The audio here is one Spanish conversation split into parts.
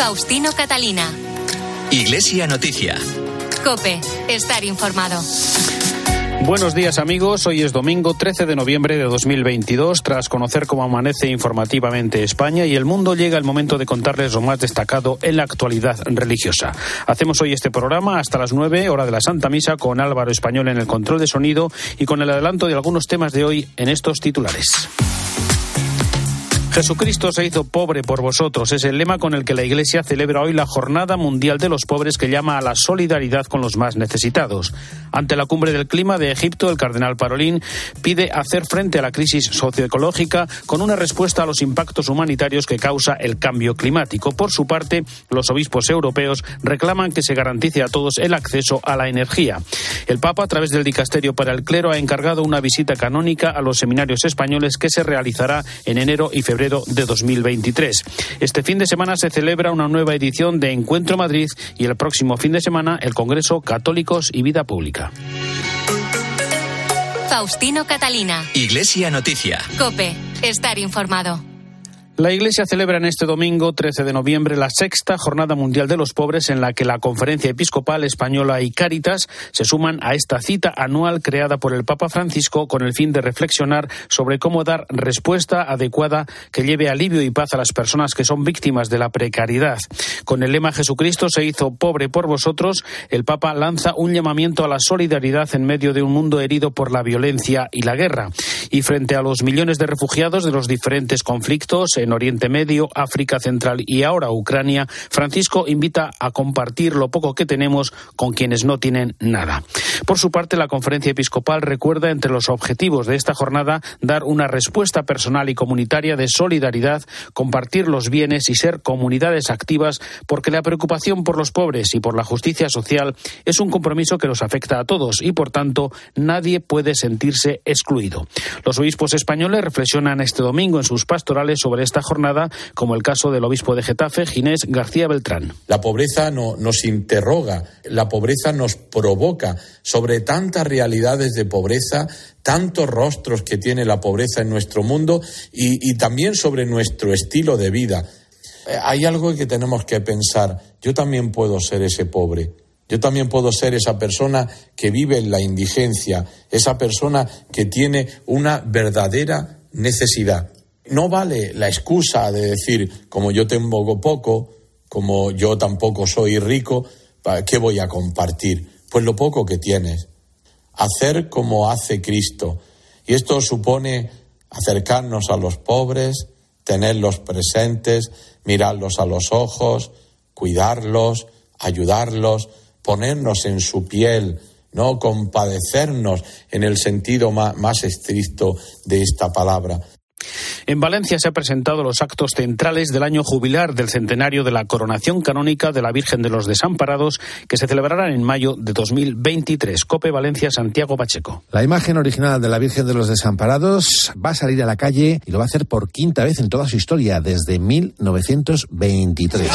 Faustino Catalina. Iglesia Noticia. Cope, estar informado. Buenos días amigos, hoy es domingo 13 de noviembre de 2022. Tras conocer cómo amanece informativamente España y el mundo, llega el momento de contarles lo más destacado en la actualidad religiosa. Hacemos hoy este programa hasta las 9, hora de la Santa Misa, con Álvaro Español en el control de sonido y con el adelanto de algunos temas de hoy en estos titulares. Jesucristo se hizo pobre por vosotros. Es el lema con el que la Iglesia celebra hoy la Jornada Mundial de los Pobres que llama a la solidaridad con los más necesitados. Ante la cumbre del clima de Egipto, el cardenal Parolín pide hacer frente a la crisis socioecológica con una respuesta a los impactos humanitarios que causa el cambio climático. Por su parte, los obispos europeos reclaman que se garantice a todos el acceso a la energía. El Papa, a través del Dicasterio para el Clero, ha encargado una visita canónica a los seminarios españoles que se realizará en enero y febrero de 2023. Este fin de semana se celebra una nueva edición de Encuentro Madrid y el próximo fin de semana el Congreso Católicos y Vida Pública. Faustino Catalina. Iglesia Noticia. Cope, estar informado. La Iglesia celebra en este domingo 13 de noviembre la sexta Jornada Mundial de los Pobres en la que la Conferencia Episcopal Española y Cáritas se suman a esta cita anual creada por el Papa Francisco con el fin de reflexionar sobre cómo dar respuesta adecuada que lleve alivio y paz a las personas que son víctimas de la precariedad. Con el lema Jesucristo se hizo pobre por vosotros, el Papa lanza un llamamiento a la solidaridad en medio de un mundo herido por la violencia y la guerra. Y frente a los millones de refugiados de los diferentes conflictos en Oriente Medio, África Central y ahora Ucrania, Francisco invita a compartir lo poco que tenemos con quienes no tienen nada. Por su parte, la conferencia episcopal recuerda entre los objetivos de esta jornada dar una respuesta personal y comunitaria de solidaridad, compartir los bienes y ser comunidades activas, porque la preocupación por los pobres y por la justicia social es un compromiso que nos afecta a todos y, por tanto, nadie puede sentirse excluido. Los obispos españoles reflexionan este domingo en sus pastorales sobre esta jornada, como el caso del obispo de Getafe, Ginés García Beltrán. La pobreza no, nos interroga, la pobreza nos provoca sobre tantas realidades de pobreza, tantos rostros que tiene la pobreza en nuestro mundo y, también sobre nuestro estilo de vida. Eh, hay algo que tenemos que pensar. Yo también puedo ser ese pobre. Yo también puedo ser esa persona que vive en la indigencia, esa persona que tiene una verdadera necesidad. No vale la excusa de decir, como yo tengo poco, como yo tampoco soy rico, ¿qué voy a compartir? Pues lo poco que tienes. Hacer como hace Cristo. Y esto supone acercarnos a los pobres, tenerlos presentes, mirarlos a los ojos, cuidarlos, ayudarlos, ponernos en su piel, no compadecernos en el sentido más, más estricto de esta palabra. En Valencia se han presentado los actos centrales del año jubilar del centenario de la coronación canónica de la Virgen de los Desamparados, que se celebrarán en mayo de 2023. Cope Valencia, Santiago Pacheco. La imagen original de la Virgen de los Desamparados va a salir a la calle y lo va a hacer por quinta vez en toda su historia, desde 1923.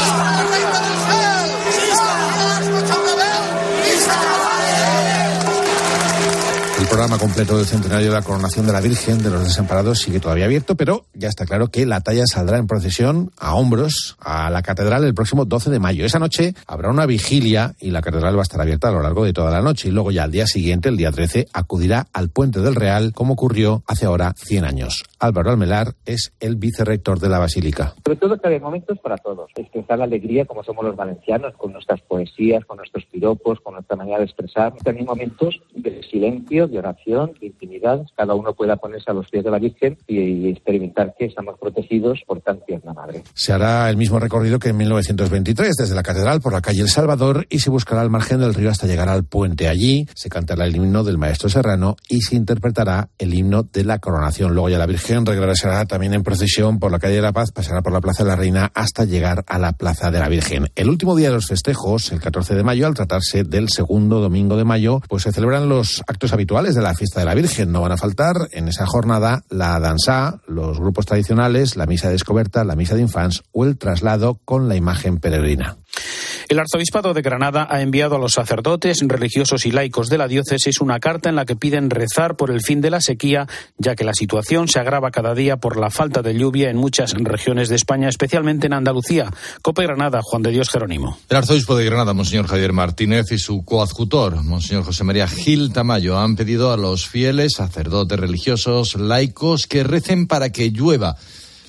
Programa completo del centenario de la coronación de la Virgen de los Desamparados sigue todavía abierto, pero ya está claro que la talla saldrá en procesión a hombros a la catedral el próximo 12 de mayo. Esa noche habrá una vigilia y la catedral va a estar abierta a lo largo de toda la noche. Y luego ya al día siguiente, el día 13, acudirá al puente del Real, como ocurrió hace ahora 100 años. Álvaro Almelar es el vicerrector de la Basílica. Sobre todo que hay momentos para todos. Expresar la alegría como somos los valencianos, con nuestras poesías, con nuestros piropos, con nuestra manera de expresar. También momentos de silencio, de oración, de intimidad. Cada uno pueda ponerse a los pies de la Virgen y experimentar que estamos protegidos por tan tierna madre. Se hará el mismo recorrido que en 1923, desde la catedral por la calle El Salvador y se buscará al margen del río hasta llegar al puente. Allí se cantará el himno del maestro Serrano y se interpretará el himno de la coronación. Luego ya la Virgen regresará también en procesión por la calle de la Paz, pasará por la Plaza de la Reina hasta llegar a la Plaza de la Virgen. El último día de los festejos, el 14 de mayo, al tratarse del segundo domingo de mayo, pues se celebran los actos habituales de la fiesta de la Virgen. No van a faltar en esa jornada la danza, los grupos tradicionales, la misa de descoberta, la misa de infans o el traslado con la imagen peregrina. El arzobispado de Granada ha enviado a los sacerdotes, religiosos y laicos de la diócesis una carta en la que piden rezar por el fin de la sequía, ya que la situación se agrava cada día por la falta de lluvia en muchas regiones de España, especialmente en Andalucía. Copa Granada, Juan de Dios Jerónimo. El arzobispo de Granada, Monseñor Javier Martínez, y su coadjutor, Monseñor José María Gil Tamayo, han pedido a los fieles, sacerdotes religiosos, laicos, que recen para que llueva.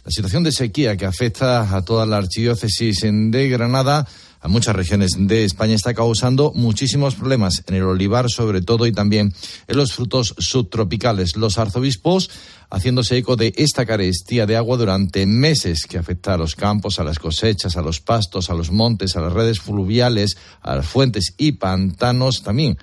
La situación de sequía que afecta a toda la archidiócesis de Granada a muchas regiones de España está causando muchísimos problemas en el olivar sobre todo y también en los frutos subtropicales. Los arzobispos haciéndose eco de esta carestía de agua durante meses que afecta a los campos, a las cosechas, a los pastos, a los montes, a las redes fluviales, a las fuentes y pantanos también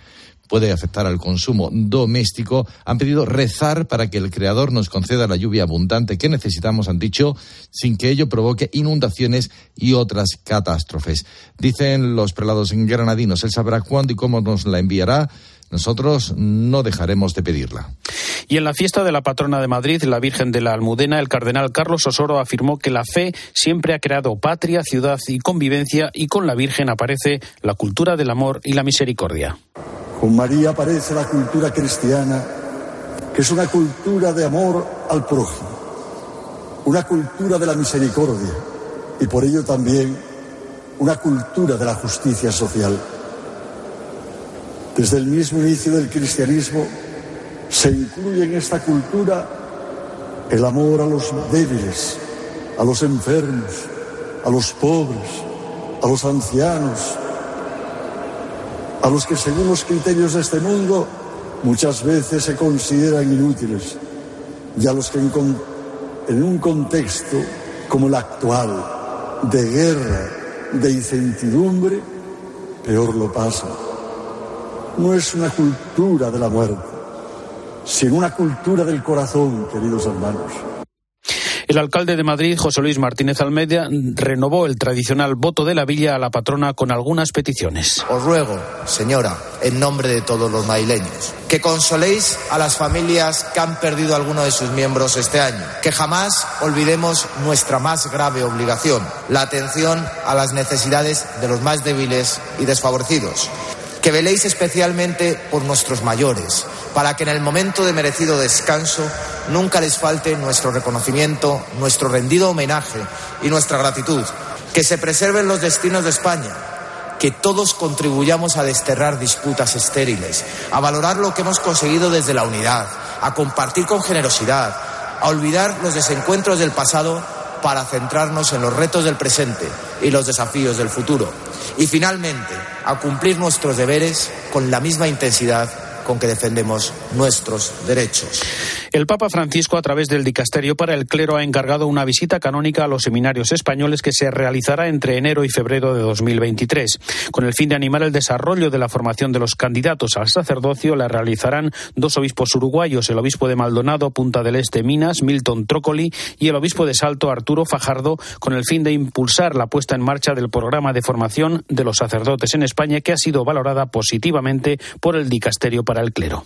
puede afectar al consumo doméstico, han pedido rezar para que el Creador nos conceda la lluvia abundante que necesitamos, han dicho, sin que ello provoque inundaciones y otras catástrofes. Dicen los prelados granadinos, Él sabrá cuándo y cómo nos la enviará. Nosotros no dejaremos de pedirla. Y en la fiesta de la patrona de Madrid, la Virgen de la Almudena, el cardenal Carlos Osoro afirmó que la fe siempre ha creado patria, ciudad y convivencia y con la Virgen aparece la cultura del amor y la misericordia. Con María aparece la cultura cristiana, que es una cultura de amor al prójimo, una cultura de la misericordia y por ello también una cultura de la justicia social. Desde el mismo inicio del cristianismo se incluye en esta cultura el amor a los débiles, a los enfermos, a los pobres, a los ancianos, a los que según los criterios de este mundo muchas veces se consideran inútiles y a los que en, un contexto como el actual, de guerra, de incertidumbre, peor lo pasan. No es una cultura de la muerte, sino una cultura del corazón, queridos hermanos. El alcalde de Madrid, José Luis Martínez Almeida, renovó el tradicional voto de la villa a la patrona con algunas peticiones. Os ruego, señora, en nombre de todos los madrileños, que consoléis a las familias que han perdido alguno de sus miembros este año, que jamás olvidemos nuestra más grave obligación, la atención a las necesidades de los más débiles y desfavorecidos, que veléis especialmente por nuestros mayores, para que en el momento de merecido descanso nunca les falte nuestro reconocimiento, nuestro rendido homenaje y nuestra gratitud. Que se preserven los destinos de España, que todos contribuyamos a desterrar disputas estériles, a valorar lo que hemos conseguido desde la unidad, a compartir con generosidad, a olvidar los desencuentros del pasado para centrarnos en los retos del presente y los desafíos del futuro. Y finalmente, a cumplir nuestros deberes con la misma intensidad con que defendemos nuestros derechos. El Papa Francisco, a través del Dicasterio para el Clero, ha encargado una visita canónica a los seminarios españoles que se realizará entre enero y febrero de 2023. Con el fin de animar el desarrollo de la formación de los candidatos al sacerdocio, la realizarán dos obispos uruguayos, el obispo de Maldonado, Punta del Este, Minas, Milton Trócoli, y el obispo de Salto, Arturo Fajardo, con el fin de impulsar la puesta en marcha del programa de formación de los sacerdotes en España, que ha sido valorada positivamente por el Dicasterio para el Clero.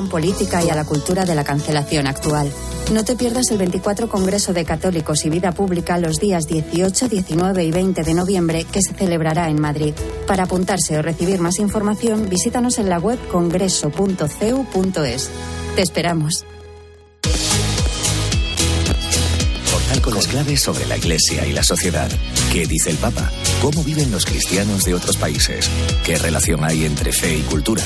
Política y a la cultura de la cancelación actual. No te pierdas el 24 Congreso de Católicos y Vida Pública los días 18, 19 y 20 de noviembre que se celebrará en Madrid. Para apuntarse o recibir más información, visítanos en la web congreso.cu.es. Te esperamos. Portal con las claves sobre la Iglesia y la sociedad. ¿Qué dice el Papa? ¿Cómo viven los cristianos de otros países? ¿Qué relación hay entre fe y cultura?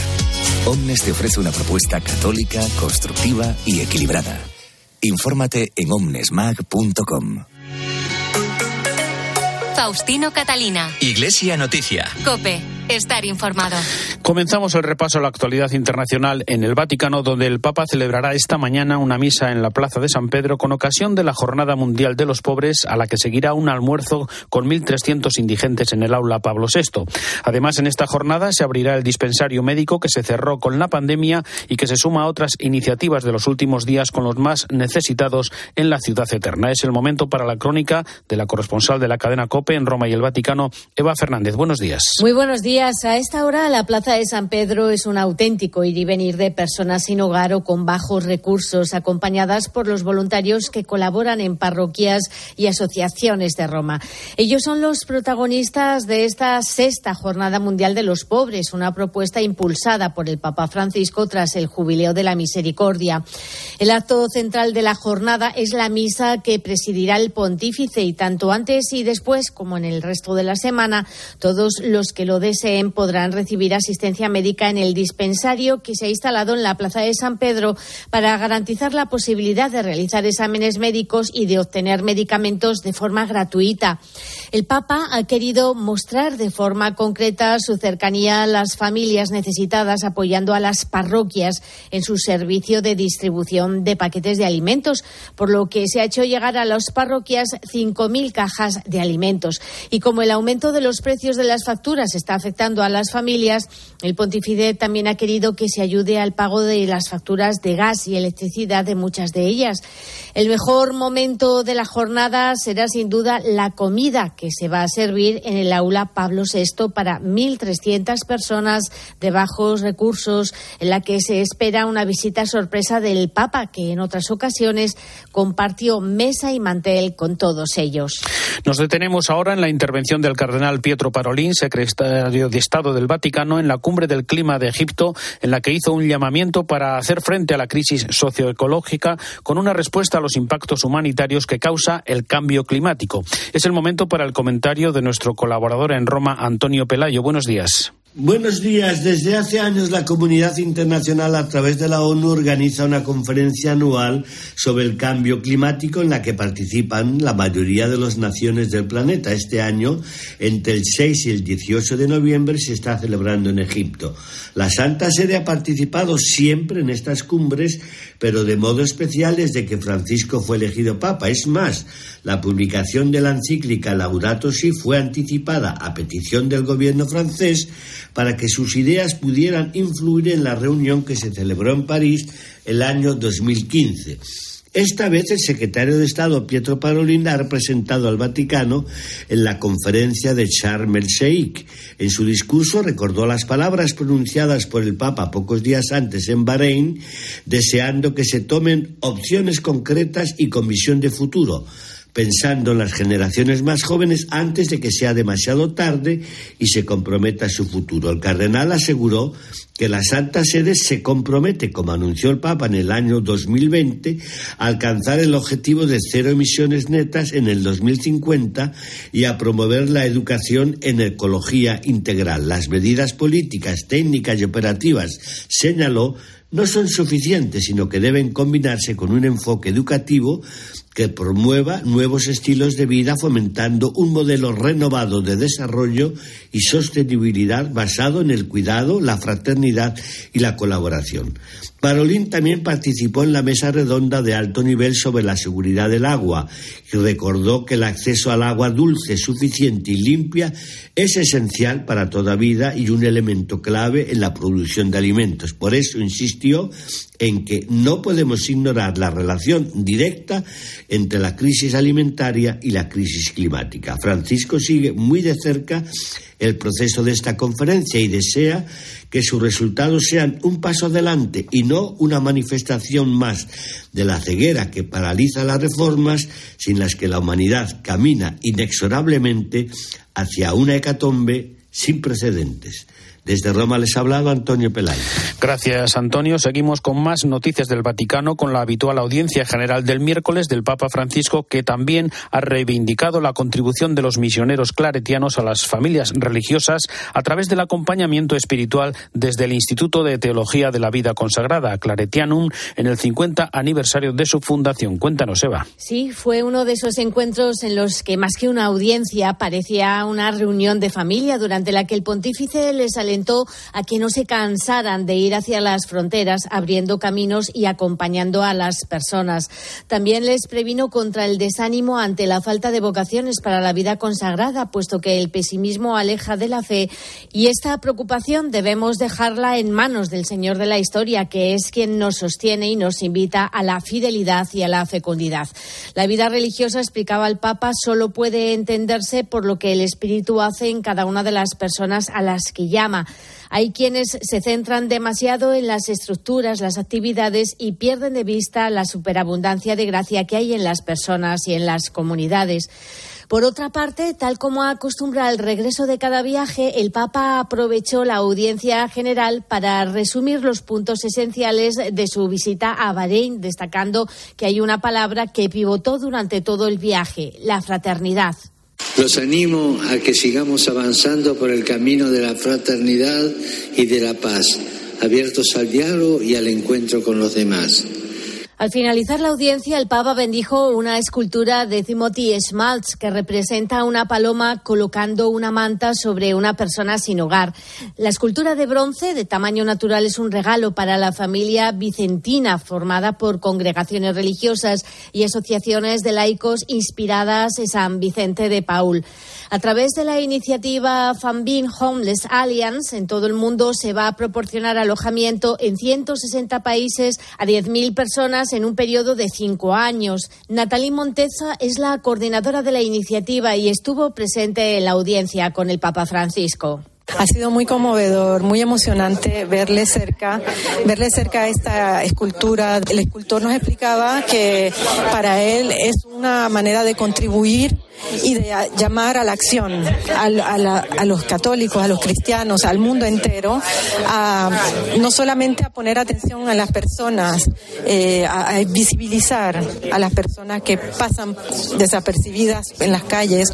Omnes te ofrece una propuesta católica, constructiva y equilibrada. Infórmate en omnesmag.com. Faustino Catalina. Iglesia Noticia. Cope. Estar informado. Comenzamos el repaso a la actualidad internacional en el Vaticano, donde el Papa celebrará esta mañana una misa en la Plaza de San Pedro con ocasión de la Jornada Mundial de los Pobres, a la que seguirá un almuerzo con 1.300 indigentes en el aula Pablo VI. Además, en esta jornada se abrirá el dispensario médico que se cerró con la pandemia y que se suma a otras iniciativas de los últimos días con los más necesitados en la ciudad eterna. Es el momento para la crónica de la corresponsal de la cadena COPE en Roma y el Vaticano, Eva Fernández. Buenos días. Muy buenos días. A esta hora la Plaza de San Pedro es un auténtico ir y venir de personas sin hogar o con bajos recursos, acompañadas por los voluntarios que colaboran en parroquias y asociaciones de Roma. Ellos son los protagonistas de esta sexta Jornada Mundial de los Pobres, una propuesta impulsada por el Papa Francisco tras el Jubileo de la Misericordia. El acto central de la jornada es la misa que presidirá el pontífice y tanto antes y después como en el resto de la semana, todos los que lo deseen podrán recibir asistencia médica en el dispensario que se ha instalado en la Plaza de San Pedro para garantizar la posibilidad de realizar exámenes médicos y de obtener medicamentos de forma gratuita. El Papa ha querido mostrar de forma concreta su cercanía a las familias necesitadas, apoyando a las parroquias en su servicio de distribución de paquetes de alimentos, por lo que se ha hecho llegar a las parroquias 5.000 cajas de alimentos. Y como el aumento de los precios de las facturas está afectando a las familias, el pontífice también ha querido que se ayude al pago de las facturas de gas y electricidad de muchas de ellas. El mejor momento de la jornada será sin duda la comida que se va a servir en el aula Pablo VI para 1.300 personas de bajos recursos, en la que se espera una visita sorpresa del Papa, que en otras ocasiones compartió mesa y mantel con todos ellos. Nos detenemos ahora en la intervención del cardenal Pietro Parolín, secretario de Estado del Vaticano, en la cumbre del clima de Egipto, en la que hizo un llamamiento para hacer frente a la crisis socioecológica con una respuesta a los impactos humanitarios que causa el cambio climático. Es el momento para el comentario de nuestro colaborador en Roma, Antonio Pelayo. Buenos días. Buenos días. Desde hace años la comunidad internacional a través de la ONU organiza una conferencia anual sobre el cambio climático en la que participan la mayoría de las naciones del planeta. Este año, entre el 6 y el 18 de noviembre, se está celebrando en Egipto. La Santa Sede ha participado siempre en estas cumbres, pero de modo especial desde que Francisco fue elegido Papa. Es más, la publicación de la encíclica Laudato Si fue anticipada a petición del gobierno francés para que sus ideas pudieran influir en la reunión que se celebró en París el año 2015. Esta vez el secretario de Estado Pietro Parolin ha representado al Vaticano en la conferencia de Sharm el Sheikh. En su discurso recordó las palabras pronunciadas por el Papa pocos días antes en Bahrein, deseando que se tomen opciones concretas y con visión de futuro pensando en las generaciones más jóvenes antes de que sea demasiado tarde y se comprometa su futuro. El cardenal aseguró que la Santa Sede se compromete, como anunció el Papa en el año 2020, a alcanzar el objetivo de cero emisiones netas en el 2050 y a promover la educación en ecología integral. Las medidas políticas, técnicas y operativas, señaló, no son suficientes, sino que deben combinarse con un enfoque educativo que promueva nuevos estilos de vida fomentando un modelo renovado de desarrollo y sostenibilidad basado en el cuidado, la fraternidad y la colaboración. Parolín también participó en la mesa redonda de alto nivel sobre la seguridad del agua y recordó que el acceso al agua dulce, suficiente y limpia es esencial para toda vida y un elemento clave en la producción de alimentos. Por eso insistió en que no podemos ignorar la relación directa entre la crisis alimentaria y la crisis climática. Francisco sigue muy de cerca el proceso de esta conferencia y desea que sus resultados sean un paso adelante y no una manifestación más de la ceguera que paraliza las reformas sin las que la humanidad camina inexorablemente hacia una hecatombe sin precedentes. Desde Roma les ha hablado Antonio Pelayo. Gracias, Antonio. Seguimos con más noticias del Vaticano con la habitual audiencia general del miércoles del Papa Francisco, que también ha reivindicado la contribución de los misioneros claretianos a las familias religiosas a través del acompañamiento espiritual desde el Instituto de Teología de la Vida Consagrada, Claretianum, en el 50 aniversario de su fundación. Cuéntanos, Eva. Sí, fue uno de esos encuentros en los que más que una audiencia parecía una reunión de familia durante la que el pontífice les alentó a que no se cansaran de ir hacia las fronteras, abriendo caminos y acompañando a las personas. También les previno contra el desánimo ante la falta de vocaciones para la vida consagrada, puesto que el pesimismo aleja de la fe y esta preocupación debemos dejarla en manos del Señor de la historia, que es quien nos sostiene y nos invita a la fidelidad y a la fecundidad. La vida religiosa, explicaba el Papa, solo puede entenderse por lo que el Espíritu hace en cada una de las personas a las que llama. Hay quienes se centran demasiado en las estructuras, las actividades y pierden de vista la superabundancia de gracia que hay en las personas y en las comunidades. Por otra parte, tal como acostumbra al regreso de cada viaje, el Papa aprovechó la audiencia general para resumir los puntos esenciales de su visita a Bahrein, destacando que hay una palabra que pivotó durante todo el viaje, la fraternidad. Los animo a que sigamos avanzando por el camino de la fraternidad y de la paz, abiertos al diálogo y al encuentro con los demás. Al finalizar la audiencia, el Papa bendijo una escultura de Timothy Schmaltz que representa una paloma colocando una manta sobre una persona sin hogar. La escultura de bronce de tamaño natural es un regalo para la familia vicentina formada por congregaciones religiosas y asociaciones de laicos inspiradas en San Vicente de Paul. A través de la iniciativa Fambin Homeless Alliance, en todo el mundo se va a proporcionar alojamiento en 160 países a 10.000 personas en un periodo de cinco años. Natalie Monteza es la coordinadora de la iniciativa y estuvo presente en la audiencia con el Papa Francisco. Ha sido muy conmovedor, muy emocionante verle cerca, verle cerca esta escultura. El escultor nos explicaba que para él es una manera de contribuir y de llamar a la acción a, los católicos, a los cristianos, al mundo entero, a, no solamente a poner atención a las personas, eh, a visibilizar a las personas que pasan desapercibidas en las calles.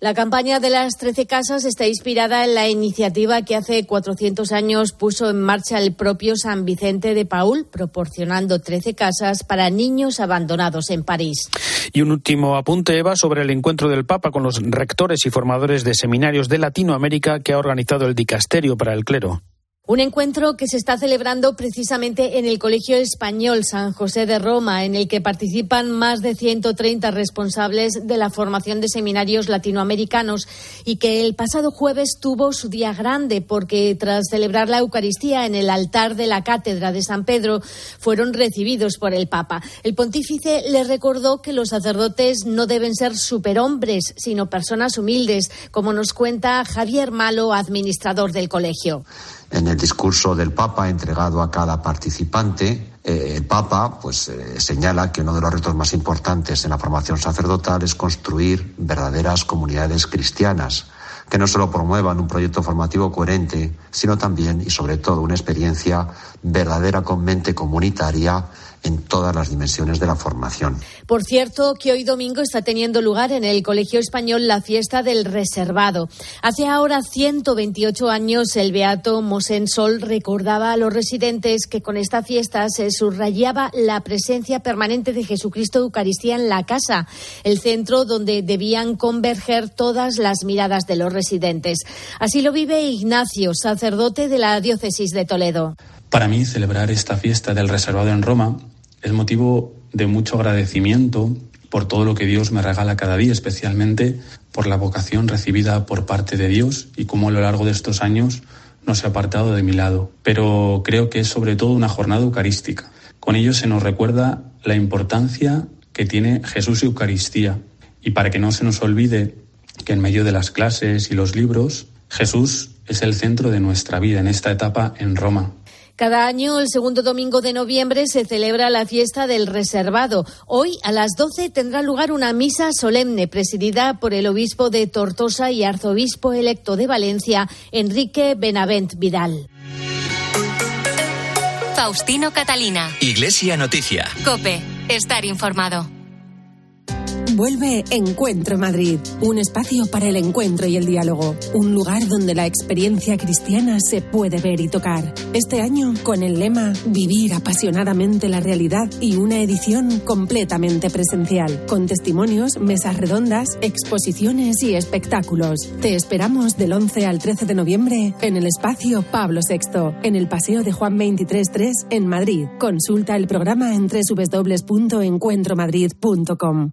La campaña de las 13 casas está inspirada en la iniciativa que hace 400 años puso en marcha el propio San Vicente de Paul, proporcionando 13 casas para niños abandonados en París. Y un último apunte, Eva, sobre el encuentro del Papa con los rectores y formadores de seminarios de Latinoamérica que ha organizado el Dicasterio para el Clero. Un encuentro que se está celebrando precisamente en el Colegio Español San José de Roma, en el que participan más de 130 responsables de la formación de seminarios latinoamericanos y que el pasado jueves tuvo su día grande porque tras celebrar la Eucaristía en el altar de la Cátedra de San Pedro fueron recibidos por el Papa. El pontífice les recordó que los sacerdotes no deben ser superhombres, sino personas humildes, como nos cuenta Javier Malo, administrador del colegio. En el discurso del Papa entregado a cada participante, eh, el Papa pues, eh, señala que uno de los retos más importantes en la formación sacerdotal es construir verdaderas comunidades cristianas que no solo promuevan un proyecto formativo coherente, sino también y sobre todo una experiencia verdadera con mente comunitaria en todas las dimensiones de la formación. Por cierto, que hoy domingo está teniendo lugar en el Colegio Español la fiesta del reservado. Hace ahora 128 años el beato Mosén Sol recordaba a los residentes que con esta fiesta se subrayaba la presencia permanente de Jesucristo Eucaristía en la casa, el centro donde debían converger todas las miradas de los residentes. Así lo vive Ignacio, sacerdote de la diócesis de Toledo. Para mí, celebrar esta fiesta del reservado en Roma es motivo de mucho agradecimiento por todo lo que Dios me regala cada día, especialmente por la vocación recibida por parte de Dios y cómo a lo largo de estos años no se ha apartado de mi lado. Pero creo que es sobre todo una jornada eucarística. Con ello se nos recuerda la importancia que tiene Jesús y Eucaristía. Y para que no se nos olvide que en medio de las clases y los libros, Jesús es el centro de nuestra vida en esta etapa en Roma. Cada año, el segundo domingo de noviembre, se celebra la fiesta del reservado. Hoy, a las 12, tendrá lugar una misa solemne presidida por el obispo de Tortosa y arzobispo electo de Valencia, Enrique Benavent Vidal. Faustino Catalina. Iglesia Noticia. Cope. Estar informado. Vuelve Encuentro Madrid, un espacio para el encuentro y el diálogo, un lugar donde la experiencia cristiana se puede ver y tocar. Este año con el lema Vivir apasionadamente la realidad y una edición completamente presencial, con testimonios, mesas redondas, exposiciones y espectáculos. Te esperamos del 11 al 13 de noviembre en el espacio Pablo VI, en el Paseo de Juan 23.3 en Madrid. Consulta el programa en www.encuentromadrid.com.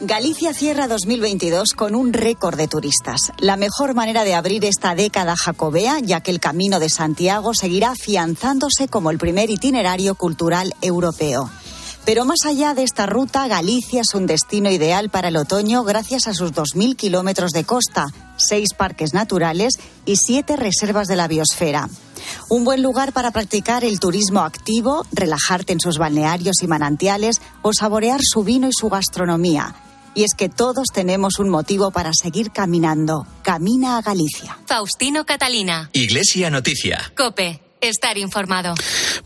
Galicia cierra 2022 con un récord de turistas. La mejor manera de abrir esta década jacobea, ya que el Camino de Santiago seguirá afianzándose como el primer itinerario cultural europeo. Pero más allá de esta ruta, Galicia es un destino ideal para el otoño gracias a sus 2.000 kilómetros de costa, seis parques naturales y siete reservas de la biosfera. Un buen lugar para practicar el turismo activo, relajarte en sus balnearios y manantiales o saborear su vino y su gastronomía. Y es que todos tenemos un motivo para seguir caminando. Camina a Galicia. Faustino Catalina. Iglesia Noticia. Cope. Estar informado.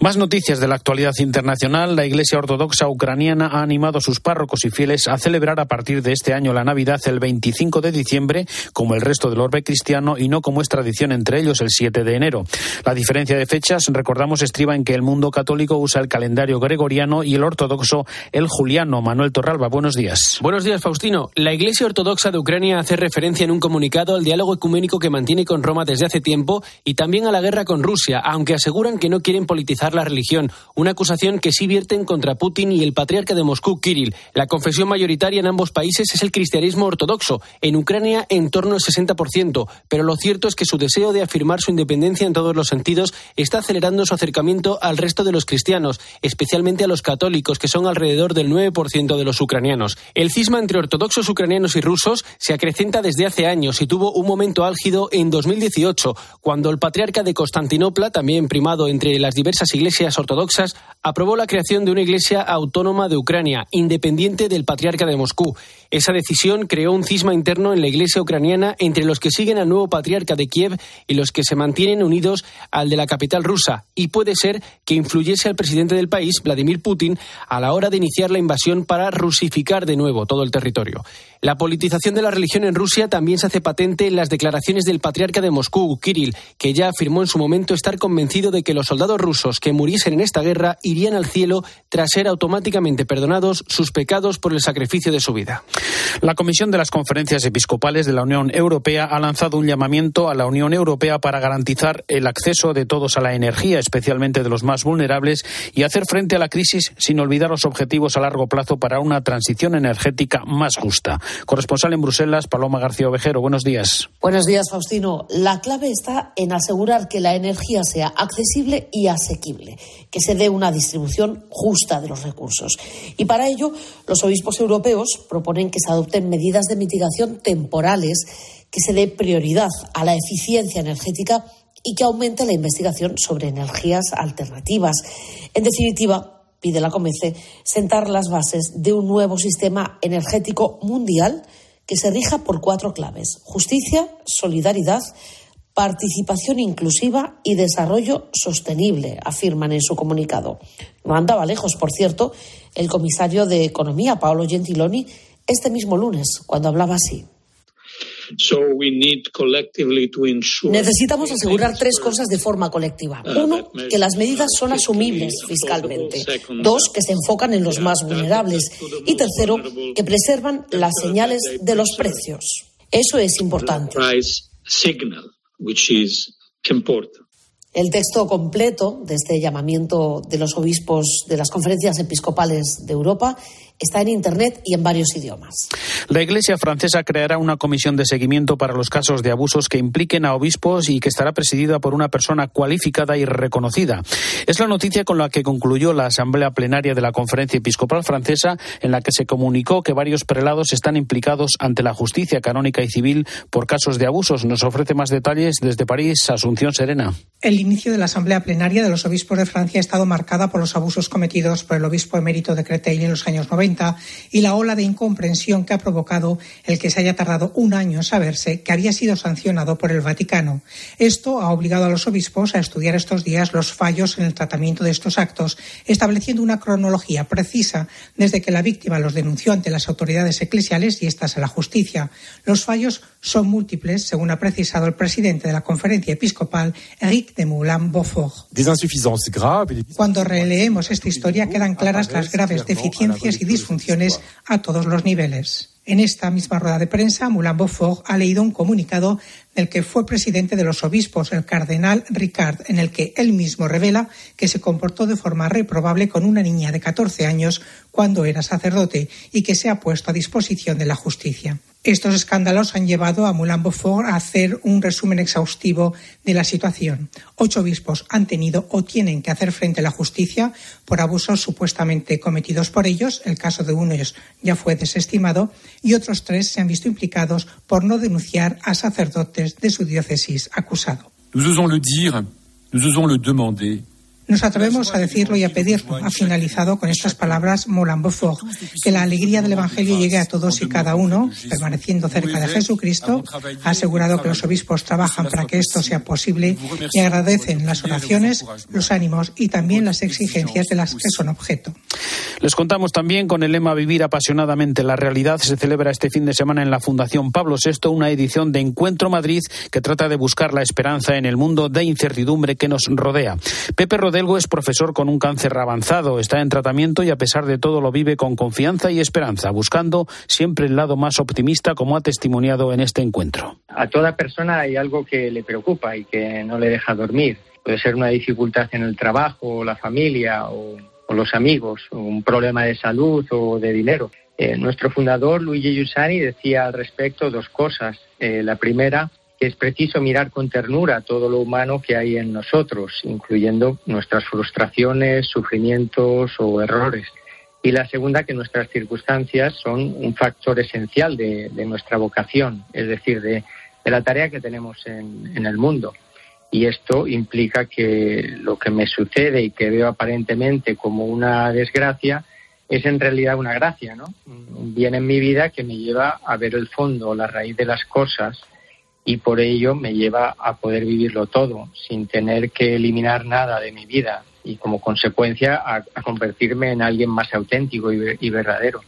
Más noticias de la actualidad internacional. La Iglesia Ortodoxa Ucraniana ha animado a sus párrocos y fieles a celebrar a partir de este año la Navidad el 25 de diciembre, como el resto del orbe cristiano, y no como es tradición entre ellos el 7 de enero. La diferencia de fechas, recordamos, estriba en que el mundo católico usa el calendario gregoriano y el ortodoxo el juliano. Manuel Torralba, buenos días. Buenos días, Faustino. La Iglesia Ortodoxa de Ucrania hace referencia en un comunicado al diálogo ecuménico que mantiene con Roma desde hace tiempo y también a la guerra con Rusia, aunque aseguran que no quieren politizar la religión, una acusación que sí vierten contra Putin y el patriarca de Moscú, Kirill. La confesión mayoritaria en ambos países es el cristianismo ortodoxo, en Ucrania en torno al 60%, pero lo cierto es que su deseo de afirmar su independencia en todos los sentidos está acelerando su acercamiento al resto de los cristianos, especialmente a los católicos, que son alrededor del 9% de los ucranianos. El cisma entre ortodoxos ucranianos y rusos se acrecenta desde hace años y tuvo un momento álgido en 2018, cuando el patriarca de Constantinopla, también primado entre las diversas iglesias ortodoxas, aprobó la creación de una iglesia autónoma de Ucrania, independiente del patriarca de Moscú. Esa decisión creó un cisma interno en la iglesia ucraniana entre los que siguen al nuevo patriarca de Kiev y los que se mantienen unidos al de la capital rusa, y puede ser que influyese al presidente del país, Vladimir Putin, a la hora de iniciar la invasión para rusificar de nuevo todo el territorio. La politización de la religión en Rusia también se hace patente en las declaraciones del patriarca de Moscú, Kirill, que ya afirmó en su momento estar convencido de que los soldados rusos que muriesen en esta guerra irían al cielo tras ser automáticamente perdonados sus pecados por el sacrificio de su vida. La Comisión de las Conferencias Episcopales de la Unión Europea ha lanzado un llamamiento a la Unión Europea para garantizar el acceso de todos a la energía, especialmente de los más vulnerables, y hacer frente a la crisis sin olvidar los objetivos a largo plazo para una transición energética más justa. Corresponsal en Bruselas, Paloma García Ovejero. Buenos días. Buenos días, Faustino. La clave está en asegurar que la energía sea accesible y asequible, que se dé una distribución justa de los recursos. Y para ello, los obispos europeos proponen que se adopten medidas de mitigación temporales, que se dé prioridad a la eficiencia energética y que aumente la investigación sobre energías alternativas. En definitiva, pide la Comece, sentar las bases de un nuevo sistema energético mundial que se rija por cuatro claves. Justicia, solidaridad, participación inclusiva y desarrollo sostenible, afirman en su comunicado. No andaba lejos, por cierto, el comisario de Economía, Paolo Gentiloni, este mismo lunes, cuando hablaba así. Necesitamos asegurar tres cosas de forma colectiva. Uh, Uno, que las medidas son asumibles fiscalmente. Dos, que se enfocan en los más vulnerables. Y tercero, que preservan las señales de los precios. Eso es importante. El texto completo de este llamamiento de los obispos de las conferencias episcopales de Europa está en Internet y en varios idiomas. La Iglesia francesa creará una comisión de seguimiento para los casos de abusos que impliquen a obispos y que estará presidida por una persona cualificada y reconocida. Es la noticia con la que concluyó la Asamblea Plenaria de la Conferencia Episcopal Francesa, en la que se comunicó que varios prelados están implicados ante la justicia canónica y civil por casos de abusos. Nos ofrece más detalles desde París, Asunción Serena. El inicio de la Asamblea Plenaria de los Obispos de Francia ha estado marcada por los abusos cometidos por el obispo emérito de Créteil en los años 90 y la ola de incomprensión que ha provocado el que se haya tardado un año en saberse que había sido sancionado por el Vaticano. Esto ha obligado a los obispos a estudiar estos días los fallos en el tratamiento de estos actos, estableciendo una cronología precisa desde que la víctima los denunció ante las autoridades eclesiales y estas a la justicia. Los fallos son múltiples, según ha precisado el presidente de la conferencia episcopal, Eric de Moulin-Beaufort. Cuando releemos esta historia quedan claras las graves deficiencias y disfunciones a todos los niveles. En esta misma rueda de prensa, Moulin Beaufort ha leído un comunicado del que fue presidente de los obispos, el cardenal Ricard, en el que él mismo revela que se comportó de forma reprobable con una niña de 14 años cuando era sacerdote y que se ha puesto a disposición de la justicia. Estos escándalos han llevado a Moulin Beaufort a hacer un resumen exhaustivo de la situación. Ocho obispos han tenido o tienen que hacer frente a la justicia por abusos supuestamente cometidos por ellos. El caso de uno ya fue desestimado y otros tres se han visto implicados por no denunciar a sacerdotes de su diócesis acusado. Nos atrevemos a decirlo y a pedirlo. Ha finalizado con estas palabras Moulin Beaufort, que la alegría del Evangelio llegue a todos y cada uno, permaneciendo cerca de Jesucristo. Ha asegurado que los obispos trabajan para que esto sea posible y agradecen las oraciones, los ánimos y también las exigencias de las que son objeto. Les contamos también con el lema Vivir apasionadamente la realidad. Se celebra este fin de semana en la Fundación Pablo VI una edición de Encuentro Madrid que trata de buscar la esperanza en el mundo de incertidumbre que nos rodea. Pepe Rodelgo es profesor con un cáncer avanzado, está en tratamiento y a pesar de todo lo vive con confianza y esperanza, buscando siempre el lado más optimista como ha testimoniado en este encuentro. A toda persona hay algo que le preocupa y que no le deja dormir. Puede ser una dificultad en el trabajo, la familia o o los amigos, un problema de salud o de dinero. Eh, nuestro fundador, Luigi Giussani, decía al respecto dos cosas. Eh, la primera, que es preciso mirar con ternura todo lo humano que hay en nosotros, incluyendo nuestras frustraciones, sufrimientos o errores. Y la segunda, que nuestras circunstancias son un factor esencial de, nuestra vocación, es decir, de, la tarea que tenemos en el mundo y esto implica que lo que me sucede y que veo aparentemente como una desgracia es en realidad una gracia, ¿no? Un bien en mi vida que me lleva a ver el fondo, la raíz de las cosas y por ello me lleva a poder vivirlo todo sin tener que eliminar nada de mi vida y como consecuencia a, convertirme en alguien más auténtico y verdadero.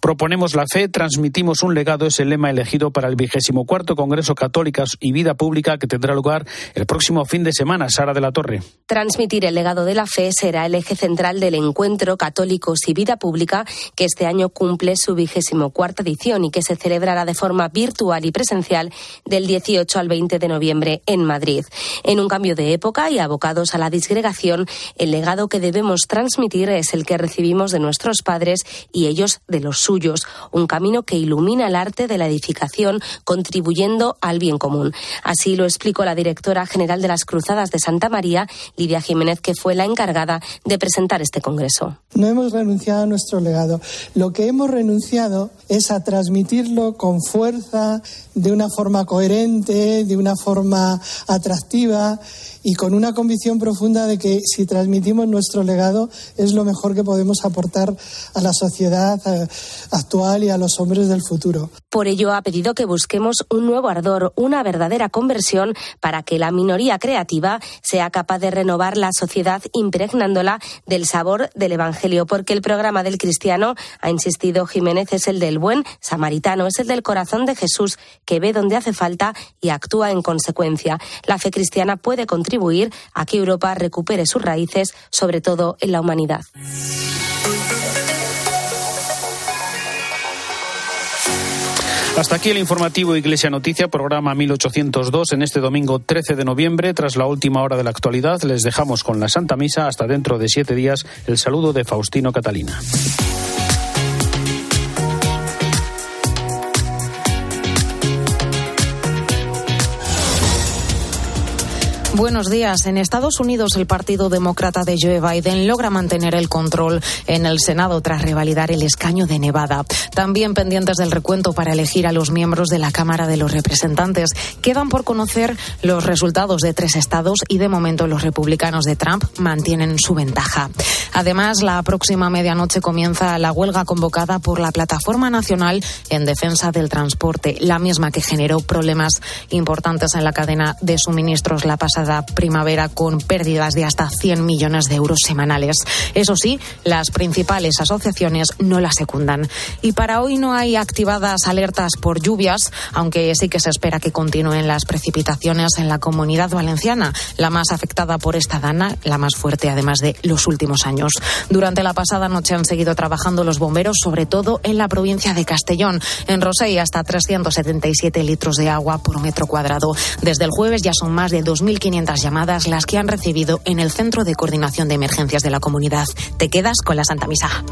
Proponemos la fe, transmitimos un legado, es el lema elegido para el vigésimo cuarto Congreso Católicas y Vida Pública que tendrá lugar el próximo fin de semana. Sara de la Torre. Transmitir el legado de la fe será el eje central del encuentro Católicos y Vida Pública que este año cumple su vigésimo cuarta edición y que se celebrará de forma virtual y presencial del 18 al 20 de noviembre en Madrid. En un cambio de época y abocados a la disgregación, el legado que debemos transmitir es el que recibimos de nuestros padres y ellos de los suyos, un camino que ilumina el arte de la edificación, contribuyendo al bien común. Así lo explicó la directora general de las Cruzadas de Santa María, Lidia Jiménez, que fue la encargada de presentar este congreso. No hemos renunciado a nuestro legado. Lo que hemos renunciado es a transmitirlo con fuerza, de una forma coherente, de una forma atractiva y con una convicción profunda de que si transmitimos nuestro legado es lo mejor que podemos aportar a la sociedad eh, actual y a los hombres del futuro. Por ello ha pedido que busquemos un nuevo ardor, una verdadera conversión para que la minoría creativa sea capaz de renovar la sociedad impregnándola del sabor del Evangelio, porque el programa del cristiano, ha insistido Jiménez, es el del buen samaritano, es el del corazón de Jesús que ve donde hace falta y actúa en consecuencia. La fe cristiana puede contribuir a que Europa recupere sus raíces, sobre todo en la humanidad. Hasta aquí el informativo Iglesia Noticia, programa 1802, en este domingo 13 de noviembre. Tras la última hora de la actualidad, les dejamos con la Santa Misa. Hasta dentro de siete días, el saludo de Faustino Catalina. Bueno, Buenos días. En Estados Unidos, el Partido Demócrata de Joe Biden logra mantener el control en el Senado tras revalidar el escaño de Nevada. También pendientes del recuento para elegir a los miembros de la Cámara de los Representantes. Quedan por conocer los resultados de tres estados y de momento los republicanos de Trump mantienen su ventaja. Además, la próxima medianoche comienza la huelga convocada por la Plataforma Nacional en Defensa del Transporte, la misma que generó problemas importantes en la cadena de suministros la pasada primavera con pérdidas de hasta 100 millones de euros semanales. Eso sí, las principales asociaciones no la secundan. Y para hoy no hay activadas alertas por lluvias, aunque sí que se espera que continúen las precipitaciones en la comunidad valenciana, la más afectada por esta dana, la más fuerte además de los últimos años. Durante la pasada noche han seguido trabajando los bomberos, sobre todo en la provincia de Castellón. En Rosell hasta 377 litros de agua por metro cuadrado. Desde el jueves ya son más de 2.500 llamadas las que han recibido en el Centro de Coordinación de Emergencias de la Comunidad. Te quedas con la Santa Misa.